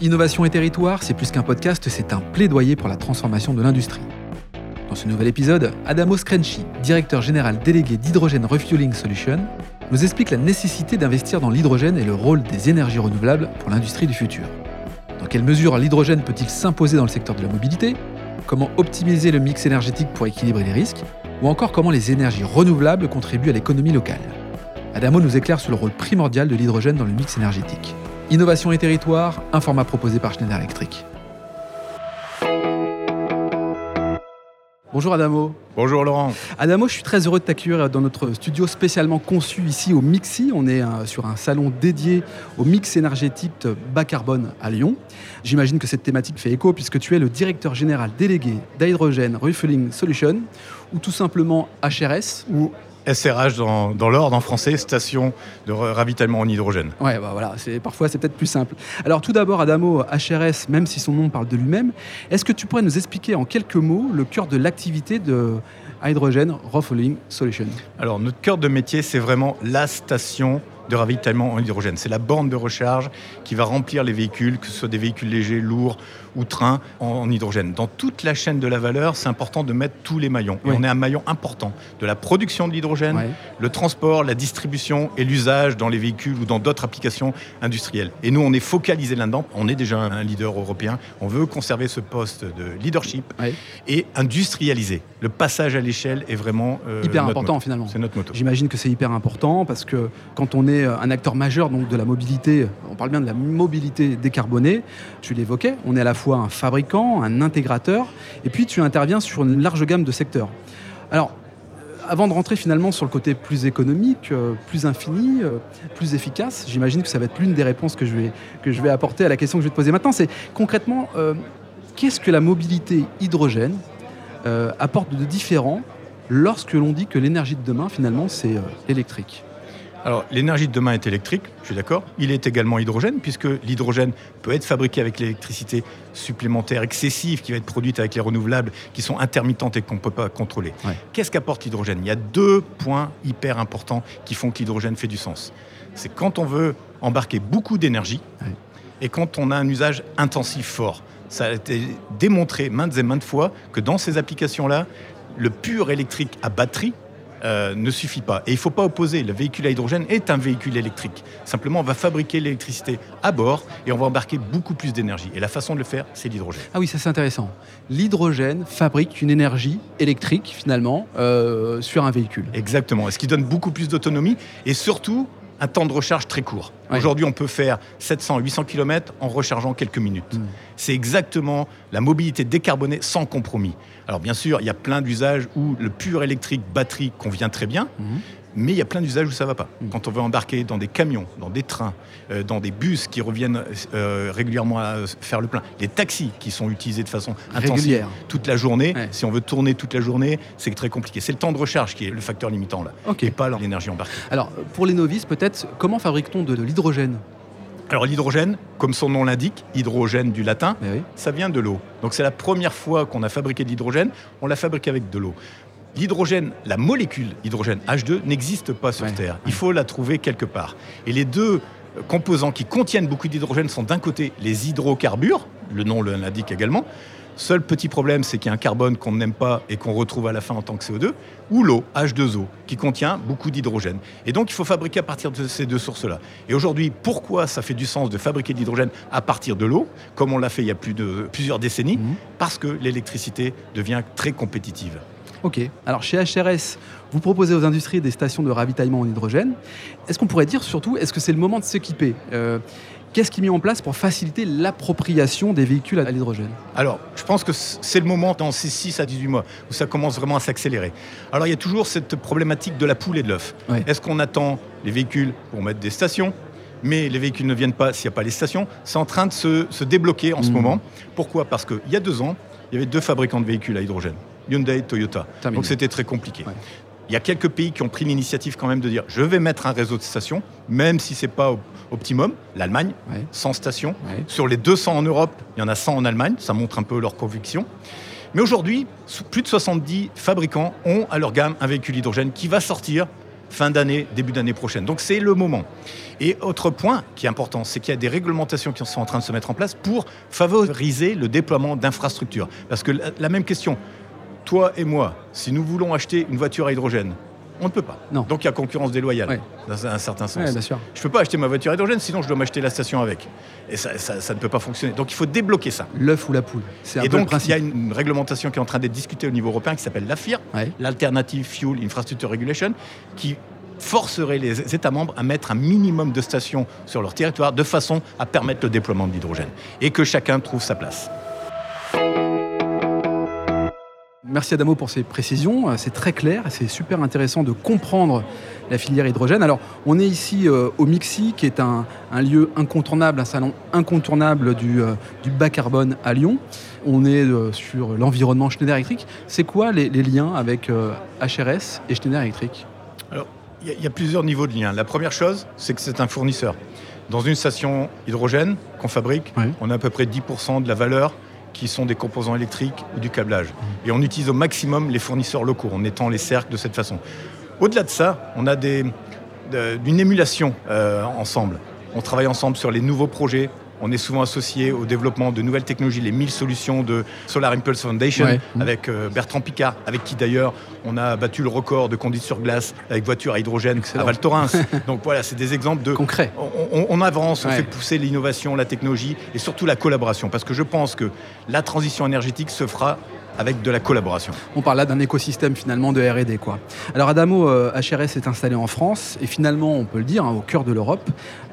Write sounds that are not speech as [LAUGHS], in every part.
Innovation et territoire, c'est plus qu'un podcast, c'est un plaidoyer pour la transformation de l'industrie. Dans ce nouvel épisode, Adamo Skrenchi, directeur général délégué d'Hydrogène Refueling Solution, nous explique la nécessité d'investir dans l'hydrogène et le rôle des énergies renouvelables pour l'industrie du futur. Dans quelle mesure l'hydrogène peut-il s'imposer dans le secteur de la mobilité? Comment optimiser le mix énergétique pour équilibrer les risques? Ou encore comment les énergies renouvelables contribuent à l'économie locale? Adamo nous éclaire sur le rôle primordial de l'hydrogène dans le mix énergétique. Innovation et territoire, un format proposé par Schneider Electric. Bonjour Adamo. Bonjour Laurent. Adamo, je suis très heureux de t'accueillir dans notre studio spécialement conçu ici au Mixi. On est euh, sur un salon dédié au mix énergétique bas carbone à Lyon. J'imagine que cette thématique fait écho puisque tu es le directeur général délégué d'Hydrogen Refueling Solution ou tout simplement HRS. Ou SRH dans, l'ordre en français, station de ravitaillement en hydrogène. Ouais, bah voilà, c'est, parfois c'est peut-être plus simple. Alors tout d'abord, Adamo, HRS, même si son nom parle de lui-même, est-ce que tu pourrais nous expliquer en quelques mots le cœur de l'activité de Hydrogen Refueling Solution? Alors notre cœur de métier, c'est vraiment la station de ravitaillement en hydrogène. C'est la borne de recharge qui va remplir les véhicules, que ce soit des véhicules légers, lourds ou trains, en, hydrogène. Dans toute la chaîne de la valeur, c'est important de mettre tous les maillons. Et on est un maillon important de la production de l'hydrogène, le transport, la distribution et l'usage dans les véhicules ou dans d'autres applications industrielles. Et nous, on est focalisé là-dedans. On est déjà un leader européen. On veut conserver ce poste de leadership et industrialiser. Le passage à l'échelle est vraiment euh, hyper important finalement. C'est notre moto. J'imagine que c'est hyper important parce que quand on est euh, un acteur majeur donc de la mobilité. On parle bien de la mobilité décarbonée. Tu l'évoquais, on est à la fois un fabricant, un intégrateur, et puis tu interviens sur une large gamme de secteurs. Alors, euh, avant de rentrer finalement sur le côté plus économique, euh, plus infini, plus efficace, j'imagine que ça va être l'une des réponses que je, vais, que je vais apporter à la question que je vais te poser maintenant. C'est concrètement, qu'est-ce que la mobilité hydrogène apporte de différent lorsque l'on dit que l'énergie de demain, finalement, c'est électrique? Alors, l'énergie de demain est électrique, je suis d'accord. Il est également hydrogène, puisque l'hydrogène peut être fabriqué avec l'électricité supplémentaire excessive qui va être produite avec les renouvelables qui sont intermittentes et qu'on ne peut pas contrôler. Qu'est-ce qu'apporte l'hydrogène? Il y a deux points hyper importants qui font que l'hydrogène fait du sens. C'est quand on veut embarquer beaucoup d'énergie et quand on a un usage intensif fort. Ça a été démontré maintes et maintes fois que dans ces applications-là, le pur électrique à batterie, euh, ne suffit pas. Et il ne faut pas opposer. Le véhicule à hydrogène est un véhicule électrique. Simplement, on va fabriquer l'électricité à bord et on va embarquer beaucoup plus d'énergie. Et la façon de le faire, c'est l'hydrogène. Ah oui, ça c'est intéressant. L'hydrogène fabrique une énergie électrique, finalement, euh, sur un véhicule. Exactement. Ce qui donne beaucoup plus d'autonomie et surtout un temps de recharge très court. Aujourd'hui, on peut faire 700-800 km en rechargeant quelques minutes. Hmm. C'est exactement la mobilité décarbonée sans compromis. Alors bien sûr, il y a plein d'usages où le pur électrique batterie convient très bien, hmm. Mais il y a plein d'usages où ça ne va pas. Hmm. Quand on veut embarquer dans des camions, dans des trains, euh, dans des bus qui reviennent euh, régulièrement à faire le plein, les taxis qui sont utilisés de façon intensive toute la journée, si on veut tourner toute la journée, c'est très compliqué. C'est le temps de recharge qui est le facteur limitant là, et pas l'énergie embarquée. Alors pour les novices, peut-être, comment fabrique-t-on de, de l'hydrogène? Alors l'hydrogène, comme son nom l'indique, hydrogène du latin, eh ça vient de l'eau. Donc c'est la première fois qu'on a fabriqué de l'hydrogène, on l'a fabriqué avec de l'eau. L'hydrogène, la molécule hydrogène H2 n'existe pas sur Terre. Il faut la trouver quelque part. Et les deux composants qui contiennent beaucoup d'hydrogène sont d'un côté les hydrocarbures, le nom l'indique également, Seul petit problème, c'est qu'il y a un carbone qu'on n'aime pas et qu'on retrouve à la fin en tant que CO2, ou l'eau, H2O, qui contient beaucoup d'hydrogène. Et donc, il faut fabriquer à partir de ces deux sources-là. Et aujourd'hui, pourquoi ça fait du sens de fabriquer de l'hydrogène à partir de l'eau, comme on l'a fait il y a plus de, plusieurs décennies? Mhm. Parce que l'électricité devient très compétitive. Ok. Alors chez HRS, vous proposez aux industries des stations de ravitaillement en hydrogène. Est-ce qu'on pourrait dire surtout, est-ce que c'est le moment de s'équiper euh, Qu'est-ce qui est mis en place pour faciliter l'appropriation des véhicules à l'hydrogène? Alors, je pense que c'est le moment dans ces 6 à 18 mois où ça commence vraiment à s'accélérer. Alors, il y a toujours cette problématique de la poule et de l'œuf. Est-ce qu'on attend les véhicules pour mettre des stations? Mais les véhicules ne viennent pas s'il n'y a pas les stations. C'est en train de se, débloquer en ce mmh. moment. Pourquoi? Parce qu'il y a deux ans, il y avait deux fabricants de véhicules à hydrogène, Hyundai Toyota. Donc c'était très compliqué. Il y a quelques pays qui ont pris l'initiative quand même de dire je vais mettre un réseau de stations, même si ce n'est pas optimum. L'Allemagne, 100 stations. Sur les 200 en Europe, il y en a 100 en Allemagne. Ça montre un peu leur conviction. Mais aujourd'hui, plus de 70 fabricants ont à leur gamme un véhicule hydrogène qui va sortir fin d'année, début d'année prochaine. Donc c'est le moment. Et autre point qui est important, c'est qu'il y a des réglementations qui sont en train de se mettre en place pour favoriser le déploiement d'infrastructures. Parce que la même question, toi et moi, si nous voulons acheter une voiture à hydrogène, on ne peut pas. Donc il y a concurrence déloyale, dans un certain sens. je ne peux pas acheter ma voiture à hydrogène, sinon je dois m'acheter la station avec. Et ça, ne peut pas fonctionner. Donc il faut débloquer ça. L'œuf ou la poule. Et donc il y a une réglementation qui est en train d'être discutée au niveau européen qui s'appelle l'AFIR, l'Alternative Fuel Infrastructure Regulation, qui forcerait les États membres à mettre un minimum de stations sur leur territoire de façon à permettre le déploiement de l'hydrogène et que chacun trouve sa place. Merci Adamo pour ces précisions. C'est très clair c'est super intéressant de comprendre la filière hydrogène. Alors, on est ici euh, au Mixi, qui est un, lieu incontournable, un salon incontournable du, euh, bas carbone à Lyon. On est euh, sur l'environnement Schneider Electric. C'est quoi les, liens avec HRS et Schneider Electric? Alors, il y, a plusieurs niveaux de liens. La première chose, c'est que c'est un fournisseur. Dans une station hydrogène qu'on fabrique, on a à peu près 10% de la valeur qui sont des composants électriques ou du câblage. Et on utilise au maximum les fournisseurs locaux en étant les cercles de cette façon. Au-delà de ça, on a des, d'une émulation euh, ensemble. On travaille ensemble sur les nouveaux projets, on est souvent associé au développement de nouvelles technologies, les 1000 solutions de Solar Impulse Foundation, avec euh, Bertrand Picard, avec qui d'ailleurs on a battu le record de conduite sur glace avec voiture à hydrogène à Val Thorens. [LAUGHS] Donc voilà, c'est des exemples de concret. On, avance, on fait pousser l'innovation, la technologie et surtout la collaboration, parce que je pense que la transition énergétique se fera avec de la collaboration. On parle là d'un écosystème finalement de R&D quoi. Alors Adamo, HRS euh, est installé en France et finalement on peut le dire hein, au cœur de l'Europe.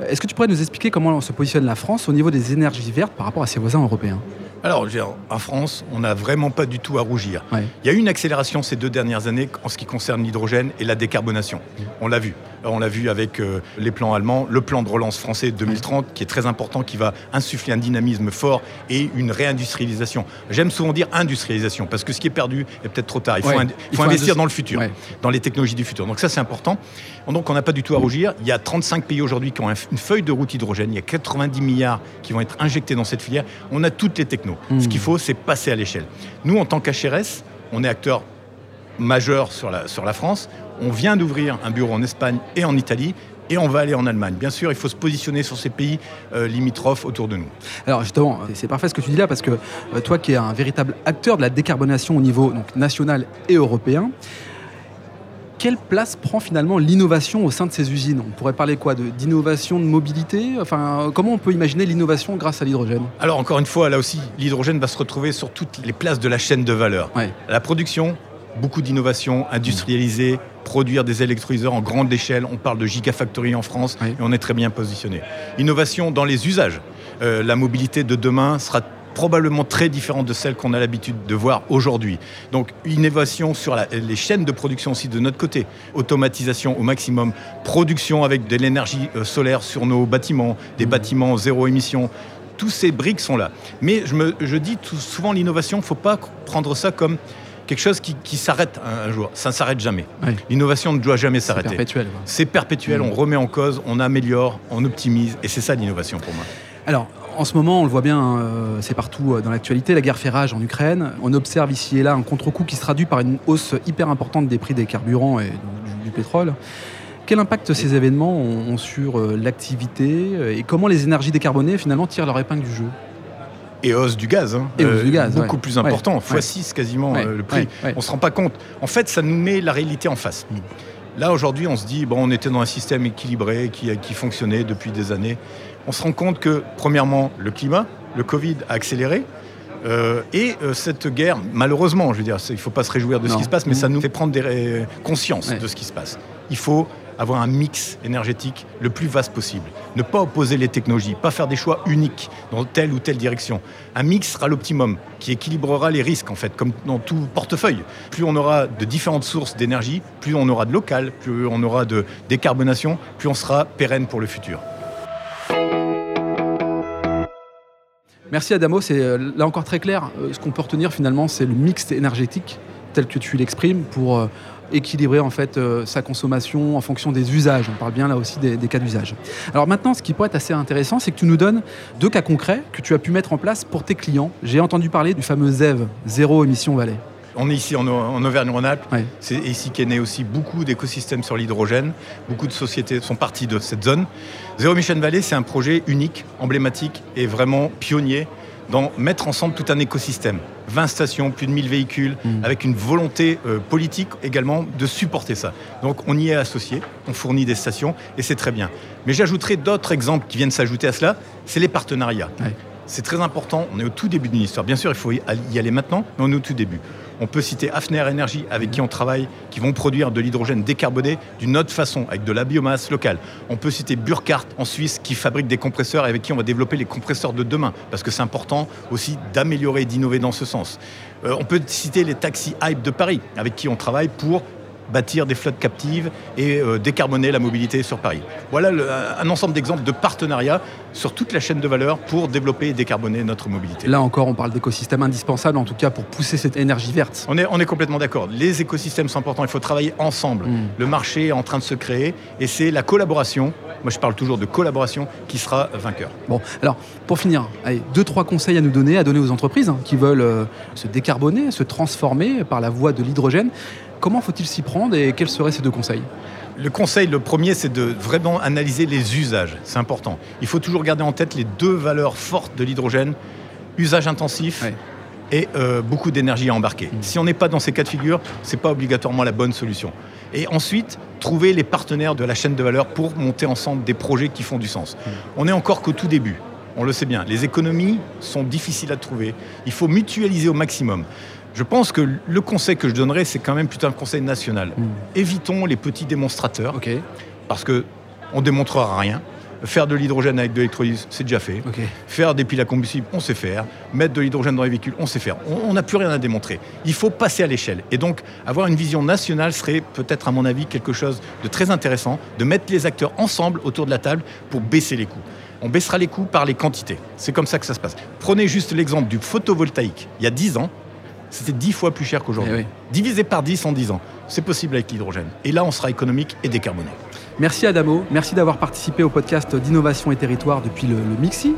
Euh, est-ce que tu pourrais nous expliquer comment se positionne la France au niveau des énergies vertes par rapport à ses voisins européens? Alors, en France, on n'a vraiment pas du tout à rougir. Il y a eu une accélération ces deux dernières années en ce qui concerne l'hydrogène et la décarbonation. On l'a vu. On l'a vu avec euh, les plans allemands, le plan de relance français 2030, qui est très important, qui va insuffler un dynamisme fort et une réindustrialisation. J'aime souvent dire industrialisation, parce que ce qui est perdu est peut-être trop tard. Il faut, investir dans le futur, dans les technologies du futur. Donc ça, c'est important. Donc on n'a pas du tout à rougir. Il y a 35 pays aujourd'hui qui ont une feuille de route hydrogène. Il y a 90 milliards qui vont être injectés dans cette filière. On a toutes les technos. Ce hmm. qu'il faut, c'est passer à l'échelle. Nous, en tant qu'HRS, on est acteur majeur sur la, sur la France. On vient d'ouvrir un bureau en Espagne et en Italie et on va aller en Allemagne. Bien sûr, il faut se positionner sur ces pays euh, limitrophes autour de nous. Alors justement, c'est parfait ce que tu dis là, parce que euh, toi qui es un véritable acteur de la décarbonation au niveau donc, national et européen, quelle place prend finalement l'innovation au sein de ces usines? On pourrait parler quoi? D'innovation de, mobilité? Enfin, comment on peut imaginer l'innovation grâce à l'hydrogène? Alors encore une fois, là aussi, l'hydrogène va se retrouver sur toutes les places de la chaîne de valeur. La production, beaucoup d'innovation, industrialisée, produire des électrolyseurs en grande échelle. On parle de gigafactory en France et on est très bien positionné. Innovation dans les usages. Euh, la mobilité de demain sera probablement très différente de celle qu'on a l'habitude de voir aujourd'hui. Donc innovation sur les chaînes de production aussi de notre côté. Automatisation au maximum, production avec de l'énergie euh, solaire sur nos bâtiments, des mmh. bâtiments zéro émission. Tous ces briques sont là. Mais je, me, je dis tout souvent l'innovation, il ne faut pas prendre ça comme quelque chose qui, s'arrête un, jour. Ça ne s'arrête jamais. L'innovation ne doit jamais s'arrêter. C'est perpétuel. C'est perpétuel, on remet en cause, on améliore, on optimise, et c'est ça l'innovation pour moi. Alors, en ce moment, on le voit bien, euh, c'est partout euh, dans l'actualité, la guerre fait rage en Ukraine. On observe ici et là un contre-coup qui se traduit par une hausse hyper importante des prix des carburants et du, pétrole. Quel impact ces événements ont, sur euh, l'activité et comment les énergies décarbonées finalement tirent leur épingle du jeu? Et hausse du gaz. Hein. Et hausse du gaz beaucoup plus important, x6 quasiment le prix. On ne se rend pas compte. En fait, ça nous met la réalité en face. Là, aujourd'hui, on se dit, bon, on était dans un système équilibré qui, qui fonctionnait depuis des années. On se rend compte que, premièrement, le climat, le Covid a accéléré. Euh, et euh, cette guerre, malheureusement, je veux dire, il ne faut pas se réjouir de ce qui se passe, mais ça mm. nous fait prendre des, conscience de ce qui se passe. Il faut avoir un mix énergétique le plus vaste possible. Ne pas opposer les technologies, pas faire des choix uniques dans telle ou telle direction. Un mix sera l'optimum, qui équilibrera les risques, en fait, comme dans tout portefeuille. Plus on aura de différentes sources d'énergie, plus on aura de local, plus on aura de décarbonation, plus on sera pérenne pour le futur. Merci Adamo, c'est euh, là encore très clair. Euh, ce qu'on peut retenir finalement, c'est le mix énergétique tel que tu l'exprimes pour euh, équilibrer en fait euh, sa consommation en fonction des usages. On parle bien là aussi des, cas d'usage. Alors maintenant, ce qui pourrait être assez intéressant, c'est que tu nous donnes deux cas concrets que tu as pu mettre en place pour tes clients. J'ai entendu parler du fameux ZEV, zéro émission Valais. on est ici en, Auvergne-Rhône-Alpes. C'est ici qu'est né aussi beaucoup d'écosystèmes sur l'hydrogène. Beaucoup de sociétés sont parties de cette zone. Zéro Mission Valley, c'est un projet unique, emblématique et vraiment pionnier dans mettre ensemble tout un écosystème. 20 stations, plus de 1000 véhicules, mm. avec une volonté euh, politique également de supporter ça. Donc on y est associé, on fournit des stations et c'est très bien. Mais j'ajouterai d'autres exemples qui viennent s'ajouter à cela, c'est les partenariats. C'est très important, on est au tout début d'une histoire. Bien sûr, il faut y aller maintenant, mais on est au tout début. On peut citer Hafner Energy, avec qui on travaille, qui vont produire de l'hydrogène décarboné d'une autre façon, avec de la biomasse locale. On peut citer Burkhardt en Suisse, qui fabrique des compresseurs et avec qui on va développer les compresseurs de demain, parce que c'est important aussi d'améliorer et d'innover dans ce sens. Euh, on peut citer les taxis Hype de Paris, avec qui on travaille pour bâtir des flottes captives et euh, décarboner la mobilité sur Paris. Voilà un ensemble d'exemples de partenariats sur toute la chaîne de valeur pour développer et décarboner notre mobilité. Là encore, on parle d'écosystèmes indispensables, en tout cas pour pousser cette énergie verte. On est, on est complètement d'accord. Les écosystèmes sont importants, il faut travailler ensemble. Hmm. Le marché est en train de se créer et c'est la collaboration, moi je parle toujours de collaboration, qui sera vainqueur. Bon, alors pour finir, allez, deux, trois conseils à nous donner, à donner aux entreprises hein, qui veulent euh, se décarboner, se transformer par la voie de l'hydrogène. Comment faut-il s'y prendre et quels seraient ces deux conseils? Le conseil, le premier, c'est de vraiment analyser les usages. C'est important. Il faut toujours garder en tête les deux valeurs fortes de l'hydrogène usage intensif et euh, beaucoup d'énergie à embarquer. Mm. Si on n'est pas dans ces cas de figure, ce n'est pas obligatoirement la bonne solution. Et ensuite, trouver les partenaires de la chaîne de valeur pour monter ensemble des projets qui font du sens. Mm. On n'est encore qu'au tout début. On le sait bien. Les économies sont difficiles à trouver. Il faut mutualiser au maximum. Je pense que le conseil que je donnerais, c'est quand même plutôt un conseil national. Hmm. Évitons les petits démonstrateurs, parce que on démontrera rien. Faire de l'hydrogène avec de l'électrolyse, c'est déjà fait. Faire des piles à combustible, on sait faire. Mettre de l'hydrogène dans les véhicules, on sait faire. On n'a plus rien à démontrer. Il faut passer à l'échelle. Et donc, avoir une vision nationale serait peut-être, à mon avis, quelque chose de très intéressant, de mettre les acteurs ensemble autour de la table pour baisser les coûts. On baissera les coûts par les quantités. C'est comme ça que ça se passe. Prenez juste l'exemple du photovoltaïque. Il y a 10 ans, c'était 10 fois plus cher qu'aujourd'hui. Eh Divisé par 10 en 10 ans. C'est possible avec l'hydrogène. Et là, on sera économique et décarboné. Merci Adamo, merci d'avoir participé au podcast d'innovation et territoire depuis le, Mixi,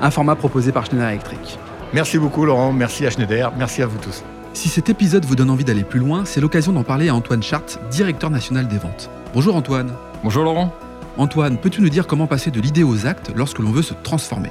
un format proposé par Schneider Electric. Merci beaucoup Laurent, merci à Schneider, merci à vous tous. Si cet épisode vous donne envie d'aller plus loin, c'est l'occasion d'en parler à Antoine Chart, directeur national des ventes. Bonjour Antoine. Bonjour Laurent. Antoine, peux-tu nous dire comment passer de l'idée aux actes lorsque l'on veut se transformer?